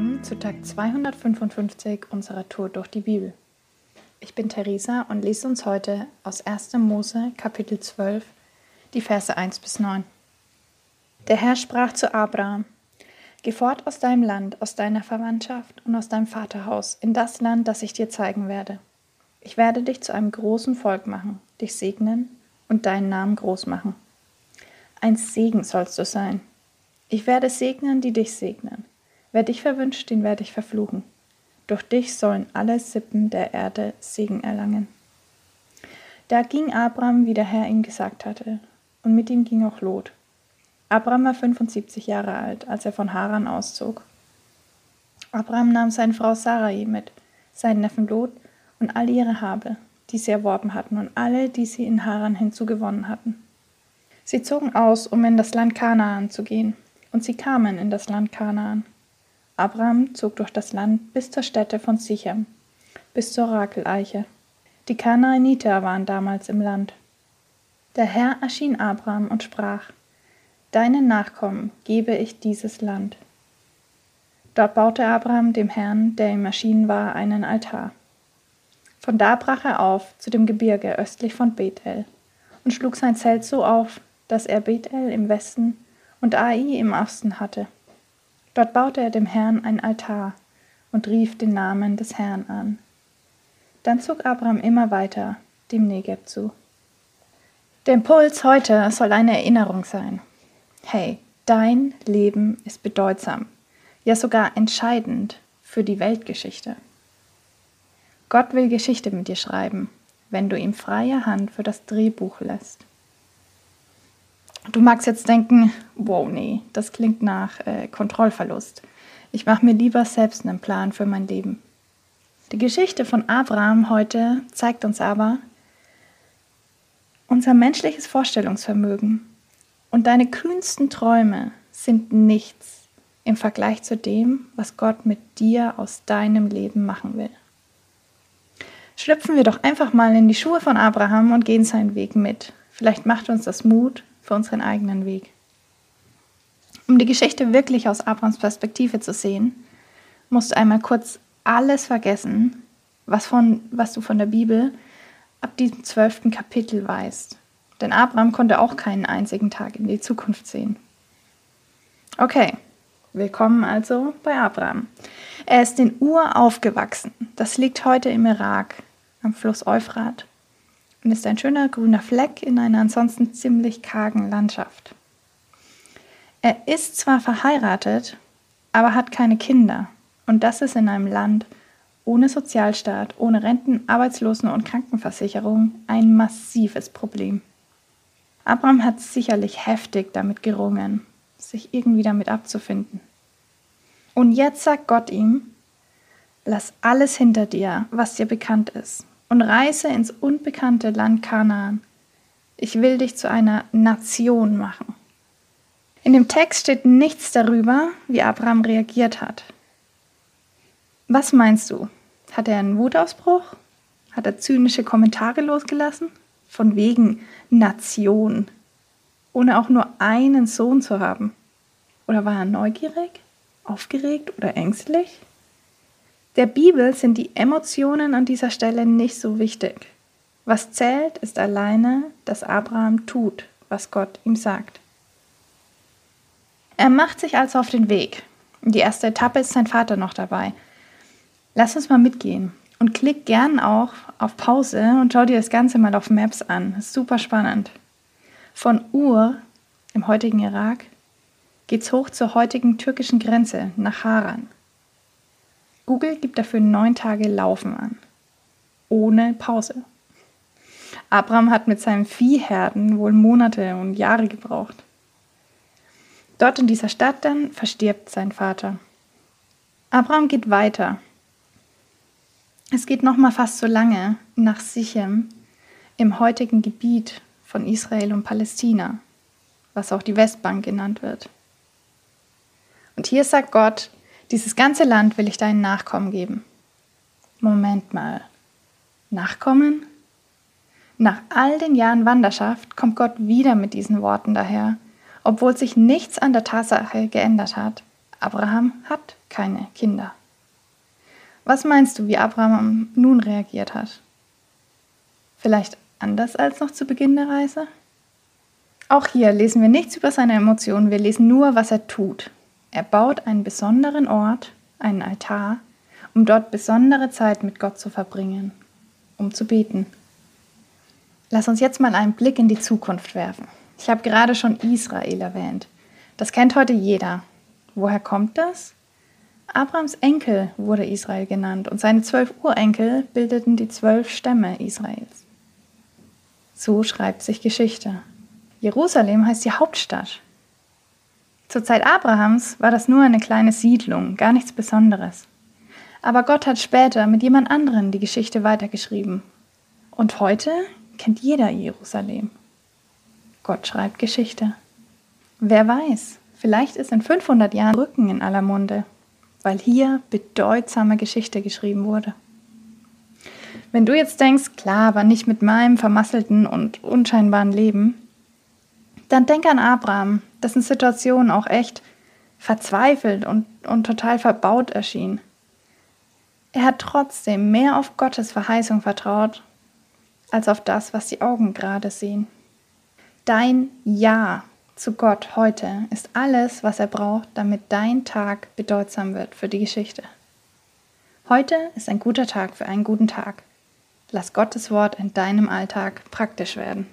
willkommen zu Tag 255 unserer Tour durch die Bibel. Ich bin Theresa und lese uns heute aus 1. Mose Kapitel 12 die Verse 1 bis 9. Der Herr sprach zu Abraham: Geh fort aus deinem Land, aus deiner Verwandtschaft und aus deinem Vaterhaus in das Land, das ich dir zeigen werde. Ich werde dich zu einem großen Volk machen, dich segnen und deinen Namen groß machen. Ein Segen sollst du sein. Ich werde segnen, die dich segnen Wer dich verwünscht, den werde ich verfluchen. Durch dich sollen alle Sippen der Erde Segen erlangen. Da ging Abraham, wie der Herr ihm gesagt hatte, und mit ihm ging auch Lot. Abraham war 75 Jahre alt, als er von Haran auszog. Abraham nahm seine Frau Sarai mit, seinen Neffen Lot und all ihre Habe, die sie erworben hatten, und alle, die sie in Haran hinzugewonnen hatten. Sie zogen aus, um in das Land Kanaan zu gehen, und sie kamen in das Land Kanaan. Abraham zog durch das Land bis zur Stätte von Sichem, bis zur Rakeleiche. Die Kanaaniter waren damals im Land. Der Herr erschien Abraham und sprach: Deinen Nachkommen gebe ich dieses Land. Dort baute Abraham dem Herrn, der ihm erschienen war, einen Altar. Von da brach er auf zu dem Gebirge östlich von Bethel und schlug sein Zelt so auf, dass er Bethel im Westen und Ai im Osten hatte. Dort baute er dem Herrn ein Altar und rief den Namen des Herrn an. Dann zog Abraham immer weiter dem Negeb zu. Der Impuls heute soll eine Erinnerung sein. Hey, dein Leben ist bedeutsam, ja sogar entscheidend für die Weltgeschichte. Gott will Geschichte mit dir schreiben, wenn du ihm freie Hand für das Drehbuch lässt. Du magst jetzt denken, wow, nee, das klingt nach äh, Kontrollverlust. Ich mache mir lieber selbst einen Plan für mein Leben. Die Geschichte von Abraham heute zeigt uns aber unser menschliches Vorstellungsvermögen und deine kühnsten Träume sind nichts im Vergleich zu dem, was Gott mit dir aus deinem Leben machen will. Schlüpfen wir doch einfach mal in die Schuhe von Abraham und gehen seinen Weg mit. Vielleicht macht uns das Mut für unseren eigenen Weg. Um die Geschichte wirklich aus Abrams Perspektive zu sehen, musst du einmal kurz alles vergessen, was, von, was du von der Bibel ab diesem zwölften Kapitel weißt. Denn Abraham konnte auch keinen einzigen Tag in die Zukunft sehen. Okay, willkommen also bei Abraham. Er ist in Ur aufgewachsen. Das liegt heute im Irak, am Fluss Euphrat und ist ein schöner grüner Fleck in einer ansonsten ziemlich kargen Landschaft. Er ist zwar verheiratet, aber hat keine Kinder. Und das ist in einem Land ohne Sozialstaat, ohne Renten, Arbeitslosen- und Krankenversicherung ein massives Problem. Abraham hat sicherlich heftig damit gerungen, sich irgendwie damit abzufinden. Und jetzt sagt Gott ihm, lass alles hinter dir, was dir bekannt ist und reise ins unbekannte Land Kanaan. Ich will dich zu einer Nation machen. In dem Text steht nichts darüber, wie Abraham reagiert hat. Was meinst du? Hat er einen Wutausbruch? Hat er zynische Kommentare losgelassen? Von wegen Nation, ohne auch nur einen Sohn zu haben? Oder war er neugierig, aufgeregt oder ängstlich? Der Bibel sind die Emotionen an dieser Stelle nicht so wichtig. Was zählt, ist alleine, dass Abraham tut, was Gott ihm sagt. Er macht sich also auf den Weg. Die erste Etappe ist sein Vater noch dabei. Lass uns mal mitgehen und klick gern auch auf Pause und schau dir das Ganze mal auf Maps an. ist super spannend. Von Ur, im heutigen Irak, geht's hoch zur heutigen türkischen Grenze nach Haran. Google gibt dafür neun Tage Laufen an. Ohne Pause. Abraham hat mit seinen Viehherden wohl Monate und Jahre gebraucht. Dort in dieser Stadt dann verstirbt sein Vater. Abraham geht weiter. Es geht noch mal fast so lange nach Sichem im heutigen Gebiet von Israel und Palästina, was auch die Westbank genannt wird. Und hier sagt Gott, dieses ganze Land will ich deinen Nachkommen geben. Moment mal. Nachkommen? Nach all den Jahren Wanderschaft kommt Gott wieder mit diesen Worten daher, obwohl sich nichts an der Tatsache geändert hat. Abraham hat keine Kinder. Was meinst du, wie Abraham nun reagiert hat? Vielleicht anders als noch zu Beginn der Reise? Auch hier lesen wir nichts über seine Emotionen, wir lesen nur, was er tut. Er baut einen besonderen Ort, einen Altar, um dort besondere Zeit mit Gott zu verbringen, um zu beten. Lass uns jetzt mal einen Blick in die Zukunft werfen. Ich habe gerade schon Israel erwähnt. Das kennt heute jeder. Woher kommt das? Abrams Enkel wurde Israel genannt und seine zwölf Urenkel bildeten die zwölf Stämme Israels. So schreibt sich Geschichte. Jerusalem heißt die Hauptstadt. Zur Zeit Abrahams war das nur eine kleine Siedlung, gar nichts Besonderes. Aber Gott hat später mit jemand anderem die Geschichte weitergeschrieben. Und heute kennt jeder Jerusalem. Gott schreibt Geschichte. Wer weiß, vielleicht ist in 500 Jahren Rücken in aller Munde, weil hier bedeutsame Geschichte geschrieben wurde. Wenn du jetzt denkst, klar, aber nicht mit meinem vermasselten und unscheinbaren Leben, dann denk an Abraham, dessen Situation auch echt verzweifelt und, und total verbaut erschien. Er hat trotzdem mehr auf Gottes Verheißung vertraut als auf das, was die Augen gerade sehen. Dein Ja zu Gott heute ist alles, was er braucht, damit dein Tag bedeutsam wird für die Geschichte. Heute ist ein guter Tag für einen guten Tag. Lass Gottes Wort in deinem Alltag praktisch werden.